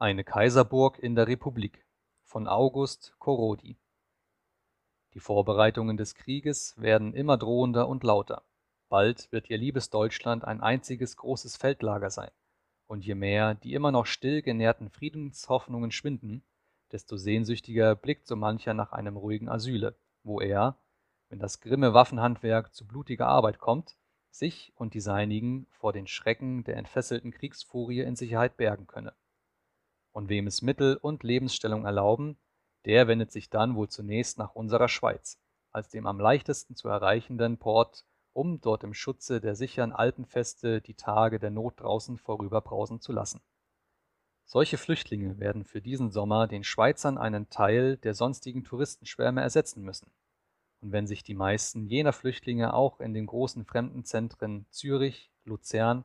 Eine Kaiserburg in der Republik von August Korrodi Die Vorbereitungen des Krieges werden immer drohender und lauter. Bald wird ihr liebes Deutschland ein einziges großes Feldlager sein. Und je mehr die immer noch still genährten Friedenshoffnungen schwinden, desto sehnsüchtiger blickt so mancher nach einem ruhigen Asyle, wo er, wenn das grimme Waffenhandwerk zu blutiger Arbeit kommt, sich und die Seinigen vor den Schrecken der entfesselten Kriegsfurie in Sicherheit bergen könne und wem es Mittel und Lebensstellung erlauben, der wendet sich dann wohl zunächst nach unserer Schweiz, als dem am leichtesten zu erreichenden Port, um dort im Schutze der sichern Alpenfeste die Tage der Not draußen vorüberbrausen zu lassen. Solche Flüchtlinge werden für diesen Sommer den Schweizern einen Teil der sonstigen Touristenschwärme ersetzen müssen. Und wenn sich die meisten jener Flüchtlinge auch in den großen Fremdenzentren Zürich, Luzern,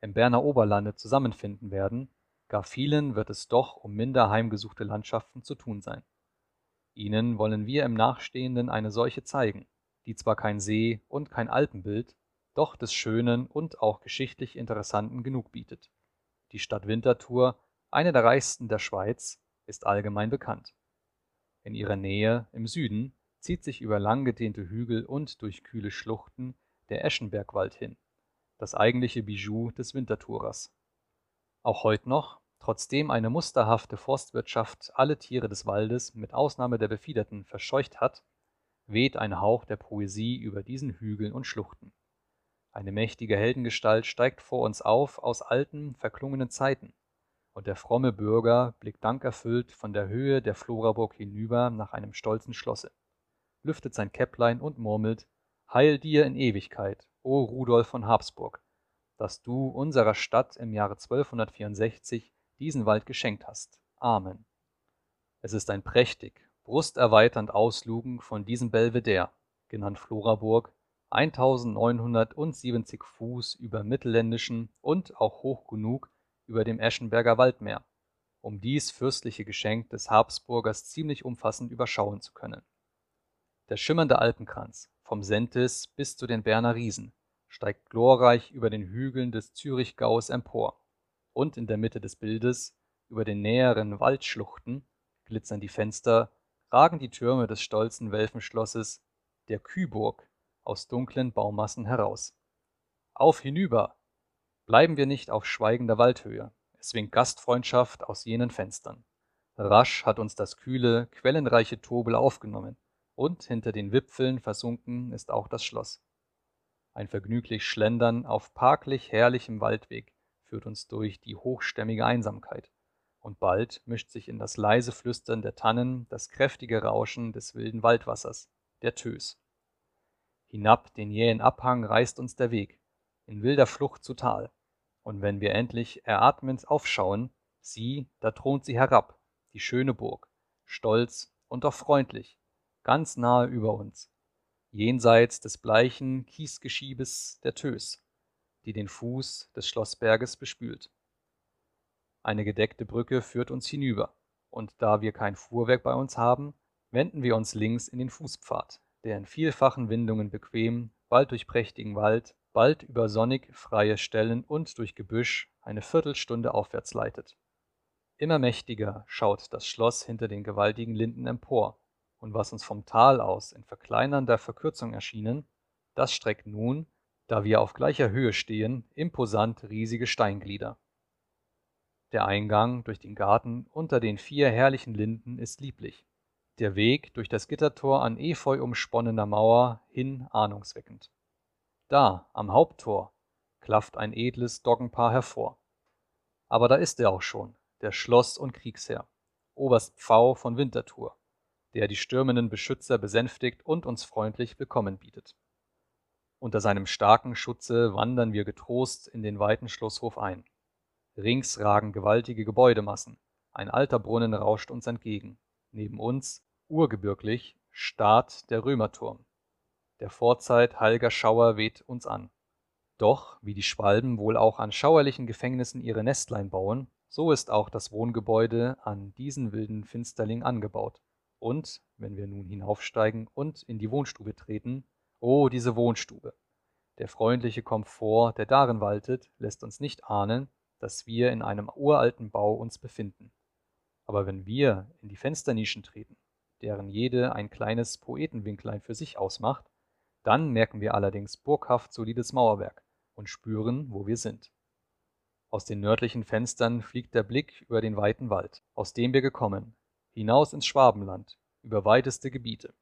im Berner Oberlande zusammenfinden werden, Gar vielen wird es doch um minder heimgesuchte Landschaften zu tun sein. Ihnen wollen wir im Nachstehenden eine solche zeigen, die zwar kein See und kein Alpenbild, doch des Schönen und auch geschichtlich Interessanten genug bietet. Die Stadt Winterthur, eine der reichsten der Schweiz, ist allgemein bekannt. In ihrer Nähe, im Süden, zieht sich über langgedehnte Hügel und durch kühle Schluchten der Eschenbergwald hin, das eigentliche Bijou des Winterthurers. Auch heut noch, trotzdem eine musterhafte Forstwirtschaft alle Tiere des Waldes mit Ausnahme der Befiederten verscheucht hat, weht ein Hauch der Poesie über diesen Hügeln und Schluchten. Eine mächtige Heldengestalt steigt vor uns auf aus alten, verklungenen Zeiten, und der fromme Bürger blickt dankerfüllt von der Höhe der Floraburg hinüber nach einem stolzen Schlosse, lüftet sein Käpplein und murmelt Heil dir in Ewigkeit, o Rudolf von Habsburg, dass du unserer Stadt im Jahre 1264 diesen Wald geschenkt hast. Amen. Es ist ein prächtig, brusterweiternd Auslugen von diesem Belvedere, genannt Floraburg, 1970 Fuß über mittelländischen und auch hoch genug über dem Eschenberger Waldmeer, um dies fürstliche Geschenk des Habsburgers ziemlich umfassend überschauen zu können. Der schimmernde Alpenkranz, vom Sentis bis zu den Berner Riesen, steigt glorreich über den Hügeln des Zürichgaues empor, und in der Mitte des Bildes, über den näheren Waldschluchten, glitzern die Fenster, ragen die Türme des stolzen Welfenschlosses, der Kühburg, aus dunklen Baumassen heraus. Auf hinüber! Bleiben wir nicht auf schweigender Waldhöhe, es winkt Gastfreundschaft aus jenen Fenstern. Rasch hat uns das kühle, quellenreiche Tobel aufgenommen, und hinter den Wipfeln versunken ist auch das Schloss. Ein vergnüglich Schlendern auf parklich herrlichem Waldweg führt uns durch die hochstämmige Einsamkeit, und bald mischt sich in das leise Flüstern der Tannen das kräftige Rauschen des wilden Waldwassers, der Tös. Hinab den jähen Abhang reißt uns der Weg, in wilder Flucht zu Tal, und wenn wir endlich eratmend aufschauen, sieh, da thront sie herab, die schöne Burg, stolz und doch freundlich, ganz nahe über uns, jenseits des bleichen Kiesgeschiebes der Tös, die den Fuß des Schlossberges bespült. Eine gedeckte Brücke führt uns hinüber, und da wir kein Fuhrwerk bei uns haben, wenden wir uns links in den Fußpfad, der in vielfachen Windungen bequem, bald durch prächtigen Wald, bald über sonnig freie Stellen und durch Gebüsch eine Viertelstunde aufwärts leitet. Immer mächtiger schaut das Schloss hinter den gewaltigen Linden empor, und was uns vom Tal aus in verkleinernder Verkürzung erschienen, das streckt nun, da wir auf gleicher Höhe stehen, imposant riesige Steinglieder. Der Eingang durch den Garten unter den vier herrlichen Linden ist lieblich, der Weg durch das Gittertor an efeu umsponnener Mauer hin ahnungsweckend. Da, am Haupttor, klafft ein edles Doggenpaar hervor. Aber da ist er auch schon, der Schloss- und Kriegsherr, Oberst Pfau von Winterthur, der die stürmenden Beschützer besänftigt und uns freundlich willkommen bietet. Unter seinem starken Schutze wandern wir getrost in den weiten Schlosshof ein. Rings ragen gewaltige Gebäudemassen, ein alter Brunnen rauscht uns entgegen. Neben uns, urgebürglich, starrt der Römerturm. Der Vorzeit heilger Schauer weht uns an. Doch, wie die Schwalben wohl auch an schauerlichen Gefängnissen ihre Nestlein bauen, so ist auch das Wohngebäude an diesen wilden Finsterling angebaut. Und, wenn wir nun hinaufsteigen und in die Wohnstube treten, oh, diese Wohnstube! Der freundliche Komfort, der darin waltet, lässt uns nicht ahnen, dass wir in einem uralten Bau uns befinden. Aber wenn wir in die Fensternischen treten, deren jede ein kleines Poetenwinklein für sich ausmacht, dann merken wir allerdings burghaft solides Mauerwerk und spüren, wo wir sind. Aus den nördlichen Fenstern fliegt der Blick über den weiten Wald, aus dem wir gekommen, hinaus ins Schwabenland, über weiteste Gebiete.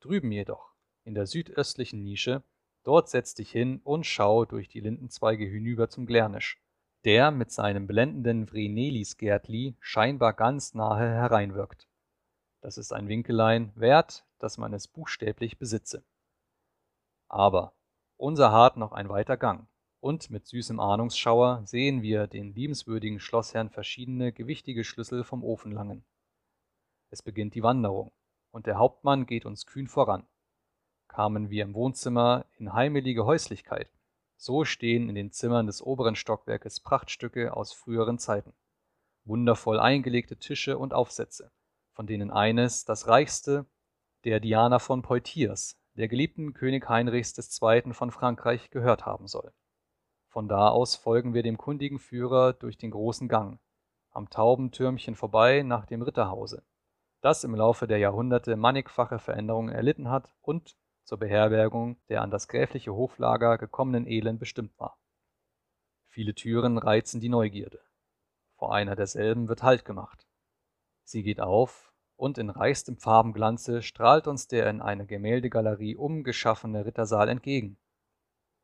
Drüben jedoch, in der südöstlichen Nische, dort setz dich hin und schau durch die Lindenzweige hinüber zum Glärnisch, der mit seinem blendenden Vrenelisgärtli scheinbar ganz nahe hereinwirkt. Das ist ein Winkelein wert, dass man es buchstäblich besitze. Aber unser hart noch ein weiter Gang, und mit süßem Ahnungsschauer sehen wir den liebenswürdigen Schlossherrn verschiedene gewichtige Schlüssel vom Ofen langen. Es beginnt die Wanderung, und der Hauptmann geht uns kühn voran. Kamen wir im Wohnzimmer in heimelige Häuslichkeit, so stehen in den Zimmern des oberen Stockwerkes Prachtstücke aus früheren Zeiten. Wundervoll eingelegte Tische und Aufsätze, von denen eines, das reichste, der Diana von Poitiers, der geliebten König Heinrichs II. von Frankreich, gehört haben soll. Von da aus folgen wir dem kundigen Führer durch den großen Gang, am Taubentürmchen vorbei nach dem Ritterhause, das im Laufe der Jahrhunderte mannigfache Veränderungen erlitten hat und zur Beherbergung der an das gräfliche Hoflager gekommenen Elend bestimmt war. Viele Türen reizen die Neugierde. Vor einer derselben wird Halt gemacht. Sie geht auf, und in reichstem Farbenglanze strahlt uns der in eine Gemäldegalerie umgeschaffene Rittersaal entgegen.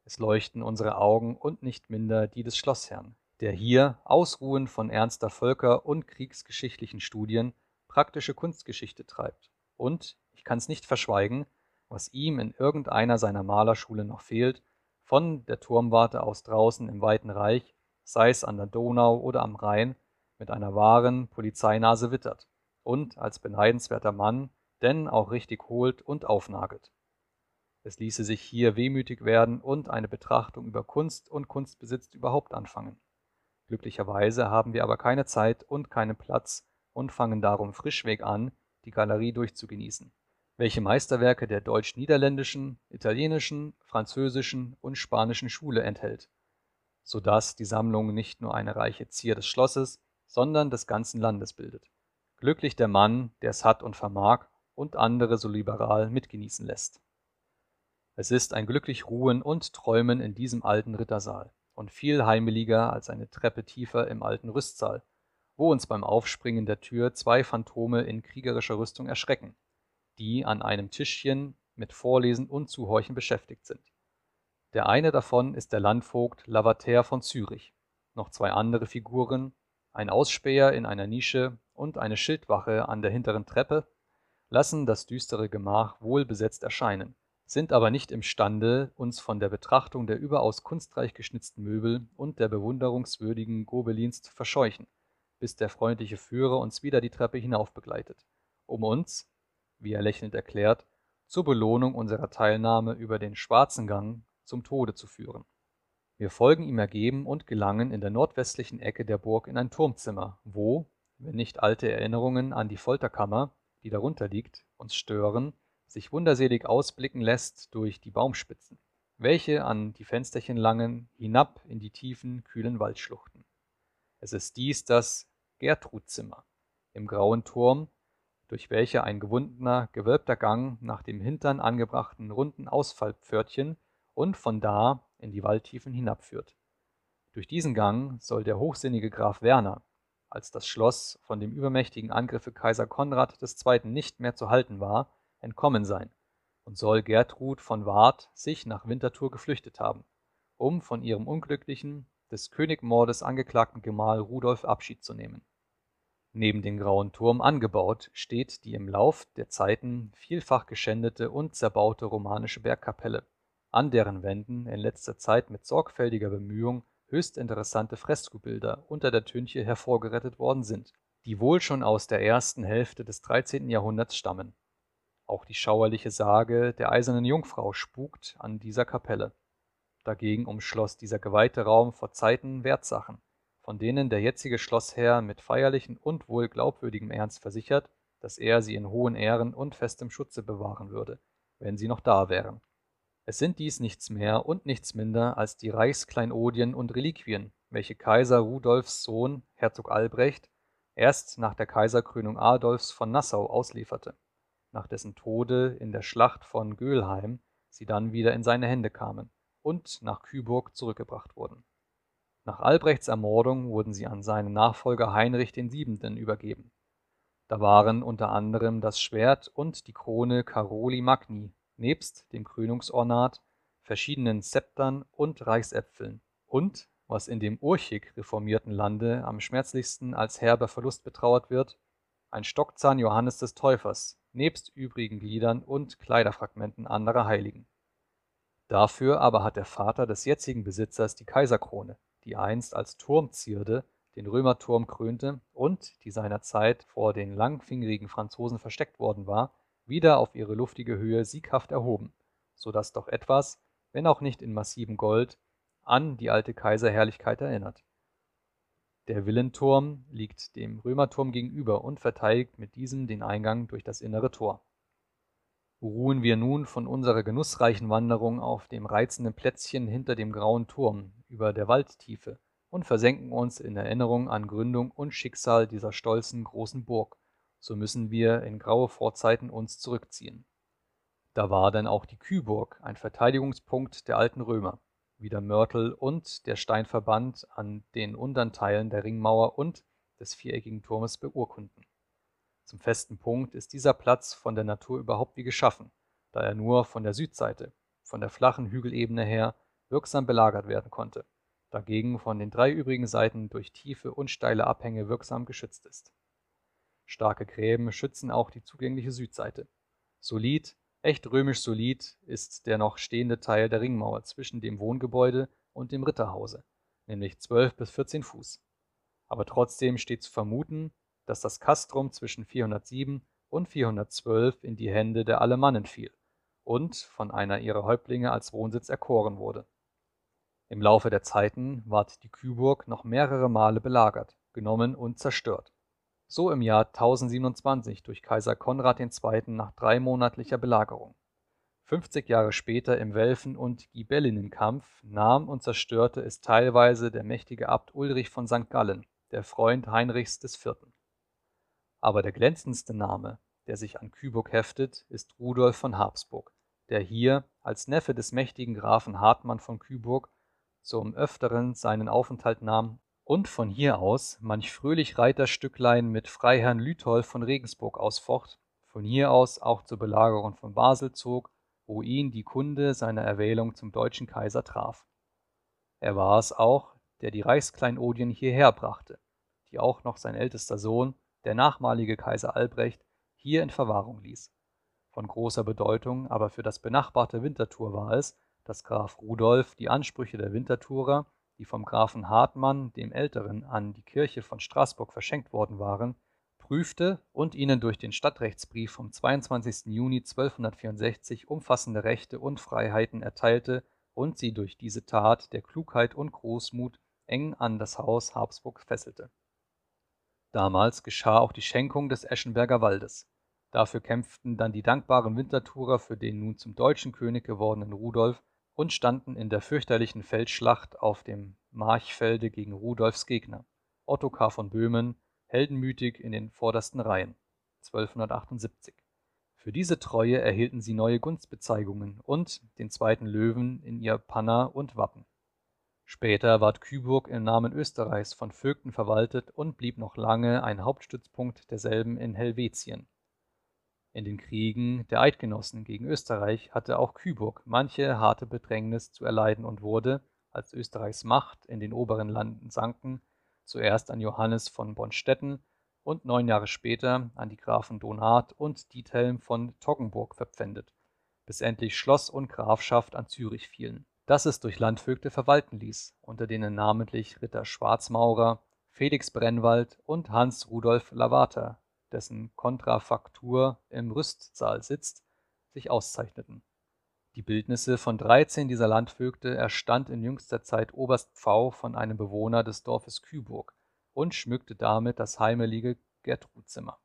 Es leuchten unsere Augen und nicht minder die des Schlossherrn, der hier, ausruhend von ernster Völker- und kriegsgeschichtlichen Studien, praktische Kunstgeschichte treibt und, ich kann's nicht verschweigen, was ihm in irgendeiner seiner Malerschule noch fehlt, von der Turmwarte aus draußen im weiten Reich, sei's an der Donau oder am Rhein, mit einer wahren Polizeinase wittert und als beneidenswerter Mann denn auch richtig holt und aufnagelt. Es ließe sich hier wehmütig werden und eine Betrachtung über Kunst und Kunstbesitz überhaupt anfangen. Glücklicherweise haben wir aber keine Zeit und keinen Platz und fangen darum frischweg an, die Galerie durchzugenießen welche Meisterwerke der deutsch-niederländischen, italienischen, französischen und spanischen Schule enthält, so dass die Sammlung nicht nur eine reiche Zier des Schlosses, sondern des ganzen Landes bildet. Glücklich der Mann, der es hat und vermag und andere so liberal mitgenießen lässt. Es ist ein glücklich Ruhen und Träumen in diesem alten Rittersaal und viel heimeliger als eine Treppe tiefer im alten Rüstsaal, wo uns beim Aufspringen der Tür zwei Phantome in kriegerischer Rüstung erschrecken die an einem Tischchen mit Vorlesen und Zuhorchen beschäftigt sind. Der eine davon ist der Landvogt Lavater von Zürich, noch zwei andere Figuren, ein Ausspäher in einer Nische und eine Schildwache an der hinteren Treppe, lassen das düstere Gemach wohl besetzt erscheinen, sind aber nicht imstande, uns von der Betrachtung der überaus kunstreich geschnitzten Möbel und der bewunderungswürdigen Gobelins zu verscheuchen, bis der freundliche Führer uns wieder die Treppe hinauf begleitet, um uns, wie er lächelnd erklärt, zur Belohnung unserer Teilnahme über den Schwarzen Gang zum Tode zu führen. Wir folgen ihm ergeben und gelangen in der nordwestlichen Ecke der Burg in ein Turmzimmer, wo, wenn nicht alte Erinnerungen an die Folterkammer, die darunter liegt, uns stören, sich wunderselig ausblicken lässt durch die Baumspitzen, welche an die Fensterchen langen, hinab in die tiefen, kühlen Waldschluchten. Es ist dies das Gertrudzimmer im grauen Turm, durch welche ein gewundener, gewölbter Gang nach dem hintern angebrachten runden Ausfallpförtchen und von da in die Waldtiefen hinabführt. Durch diesen Gang soll der hochsinnige Graf Werner, als das Schloss von dem übermächtigen Angriffe Kaiser Konrad II. nicht mehr zu halten war, entkommen sein und soll Gertrud von Ward sich nach Winterthur geflüchtet haben, um von ihrem unglücklichen, des Königmordes angeklagten Gemahl Rudolf Abschied zu nehmen Neben den Grauen Turm angebaut steht die im Lauf der Zeiten vielfach geschändete und zerbaute romanische Bergkapelle, an deren Wänden in letzter Zeit mit sorgfältiger Bemühung höchst interessante Freskobilder unter der Tünche hervorgerettet worden sind, die wohl schon aus der ersten Hälfte des 13. Jahrhunderts stammen. Auch die schauerliche Sage der Eisernen Jungfrau spukt an dieser Kapelle. Dagegen umschloss dieser geweihte Raum vor Zeiten Wertsachen von denen der jetzige Schlossherr mit feierlichem und wohl glaubwürdigem Ernst versichert, dass er sie in hohen Ehren und festem Schutze bewahren würde, wenn sie noch da wären. Es sind dies nichts mehr und nichts minder als die Reichskleinodien und Reliquien, welche Kaiser Rudolfs Sohn Herzog Albrecht erst nach der Kaiserkrönung Adolfs von Nassau auslieferte, nach dessen Tode in der Schlacht von Göhlheim sie dann wieder in seine Hände kamen und nach Kyburg zurückgebracht wurden. Nach Albrechts Ermordung wurden sie an seinen Nachfolger Heinrich VII. übergeben. Da waren unter anderem das Schwert und die Krone Caroli Magni nebst dem Krönungsornat, verschiedenen Zeptern und Reichsäpfeln und, was in dem urchig reformierten Lande am schmerzlichsten als herber Verlust betrauert wird, ein Stockzahn Johannes des Täufers nebst übrigen Gliedern und Kleiderfragmenten anderer Heiligen. Dafür aber hat der Vater des jetzigen Besitzers die Kaiserkrone, die einst als Turmzierde den Römerturm krönte und die seinerzeit vor den langfingerigen Franzosen versteckt worden war, wieder auf ihre luftige Höhe sieghaft erhoben, so dass doch etwas, wenn auch nicht in massivem Gold, an die alte Kaiserherrlichkeit erinnert. Der Villenturm liegt dem Römerturm gegenüber und verteidigt mit diesem den Eingang durch das innere Tor. Ruhen wir nun von unserer genussreichen Wanderung auf dem reizenden Plätzchen hinter dem grauen Turm über der Waldtiefe und versenken uns in Erinnerung an Gründung und Schicksal dieser stolzen großen Burg, so müssen wir in graue Vorzeiten uns zurückziehen. Da war denn auch die Kühburg ein Verteidigungspunkt der alten Römer, wie der Mörtel und der Steinverband an den unteren Teilen der Ringmauer und des viereckigen Turmes beurkunden. Zum festen Punkt ist dieser Platz von der Natur überhaupt wie geschaffen, da er nur von der Südseite, von der flachen Hügelebene her, wirksam belagert werden konnte, dagegen von den drei übrigen Seiten durch tiefe und steile Abhänge wirksam geschützt ist. Starke Gräben schützen auch die zugängliche Südseite. Solid, echt römisch solid ist der noch stehende Teil der Ringmauer zwischen dem Wohngebäude und dem Ritterhause, nämlich 12 bis 14 Fuß. Aber trotzdem steht zu vermuten, dass das Castrum zwischen 407 und 412 in die Hände der Alemannen fiel und von einer ihrer Häuptlinge als Wohnsitz erkoren wurde. Im Laufe der Zeiten ward die Küburg noch mehrere Male belagert, genommen und zerstört so im Jahr 1027 durch Kaiser Konrad II. nach dreimonatlicher Belagerung. 50 Jahre später im Welfen- und Ghibellinenkampf nahm und zerstörte es teilweise der mächtige Abt Ulrich von St. Gallen, der Freund Heinrichs IV. Aber der glänzendste Name, der sich an Küburg heftet, ist Rudolf von Habsburg, der hier als Neffe des mächtigen Grafen Hartmann von Küburg zum Öfteren seinen Aufenthalt nahm und von hier aus manch fröhlich Reiterstücklein mit Freiherrn Lütolf von Regensburg ausfocht, von hier aus auch zur Belagerung von Basel zog, wo ihn die Kunde seiner Erwählung zum deutschen Kaiser traf. Er war es auch, der die Reichskleinodien hierher brachte, die auch noch sein ältester Sohn, der nachmalige Kaiser Albrecht, hier in Verwahrung ließ. Von großer Bedeutung aber für das benachbarte Winterthur war es, dass Graf Rudolf die Ansprüche der Winterthurer die vom Grafen Hartmann dem Älteren an die Kirche von Straßburg verschenkt worden waren, prüfte und ihnen durch den Stadtrechtsbrief vom 22. Juni 1264 umfassende Rechte und Freiheiten erteilte und sie durch diese Tat der Klugheit und Großmut eng an das Haus Habsburg fesselte. Damals geschah auch die Schenkung des Eschenberger Waldes. Dafür kämpften dann die dankbaren Winterthurer für den nun zum deutschen König gewordenen Rudolf und standen in der fürchterlichen Feldschlacht auf dem Marchfelde gegen Rudolfs Gegner, Ottokar von Böhmen, heldenmütig in den vordersten Reihen (1278). Für diese Treue erhielten sie neue Gunstbezeigungen und den zweiten Löwen in ihr Panner und Wappen. Später ward Kyburg im Namen Österreichs von Vögten verwaltet und blieb noch lange ein Hauptstützpunkt derselben in Helvetien. In den Kriegen der Eidgenossen gegen Österreich hatte auch Kyburg manche harte Bedrängnis zu erleiden und wurde, als Österreichs Macht in den oberen Landen sanken, zuerst an Johannes von Bonstetten und neun Jahre später an die Grafen Donat und Diethelm von Toggenburg verpfändet, bis endlich Schloss und Grafschaft an Zürich fielen, das es durch Landvögte verwalten ließ, unter denen namentlich Ritter Schwarzmaurer, Felix Brennwald und Hans Rudolf Lavater dessen Kontrafaktur im Rüstsaal sitzt, sich auszeichneten. Die Bildnisse von 13 dieser Landvögte erstand in jüngster Zeit Oberst Pfau von einem Bewohner des Dorfes Küburg und schmückte damit das heimelige Gertrudzimmer.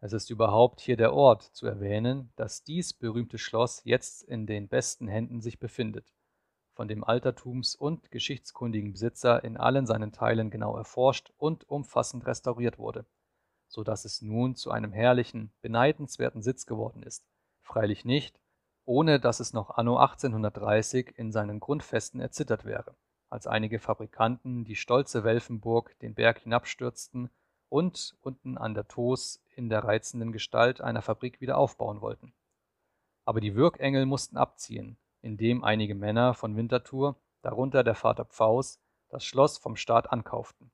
Es ist überhaupt hier der Ort zu erwähnen, dass dies berühmte Schloss jetzt in den besten Händen sich befindet. von dem altertums- und geschichtskundigen Besitzer in allen seinen Teilen genau erforscht und umfassend restauriert wurde, so dass es nun zu einem herrlichen, beneidenswerten Sitz geworden ist, freilich nicht, ohne dass es noch anno 1830 in seinen Grundfesten erzittert wäre, als einige Fabrikanten die stolze Welfenburg den Berg hinabstürzten und unten an der Toos in der reizenden Gestalt einer Fabrik wieder aufbauen wollten. Aber die Würgengel mussten abziehen, indem einige Männer von Winterthur, darunter der Vater Pfaus, das Schloss vom Staat ankauften.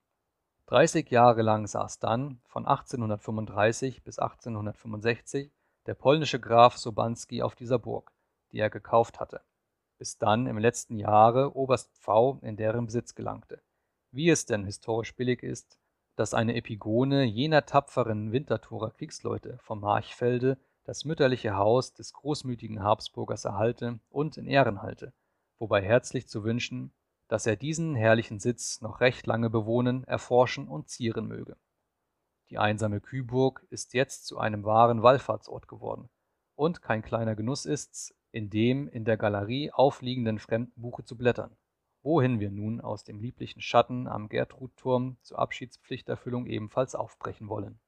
Dreißig Jahre lang saß dann, von 1835 bis 1865, der polnische Graf Sobanski auf dieser Burg, die er gekauft hatte, bis dann im letzten Jahre Oberst Pfau in deren Besitz gelangte. Wie es denn historisch billig ist, dass eine Epigone jener tapferen Winterthurer Kriegsleute vom Marchfelde das mütterliche Haus des großmütigen Habsburgers erhalte und in Ehren halte, wobei herzlich zu wünschen, dass er diesen herrlichen Sitz noch recht lange bewohnen, erforschen und zieren möge. Die einsame Kühburg ist jetzt zu einem wahren Wallfahrtsort geworden, und kein kleiner Genuss ist's, in dem in der Galerie aufliegenden Fremdenbuche zu blättern, wohin wir nun aus dem lieblichen Schatten am Gertrudturm zur Abschiedspflichterfüllung ebenfalls aufbrechen wollen.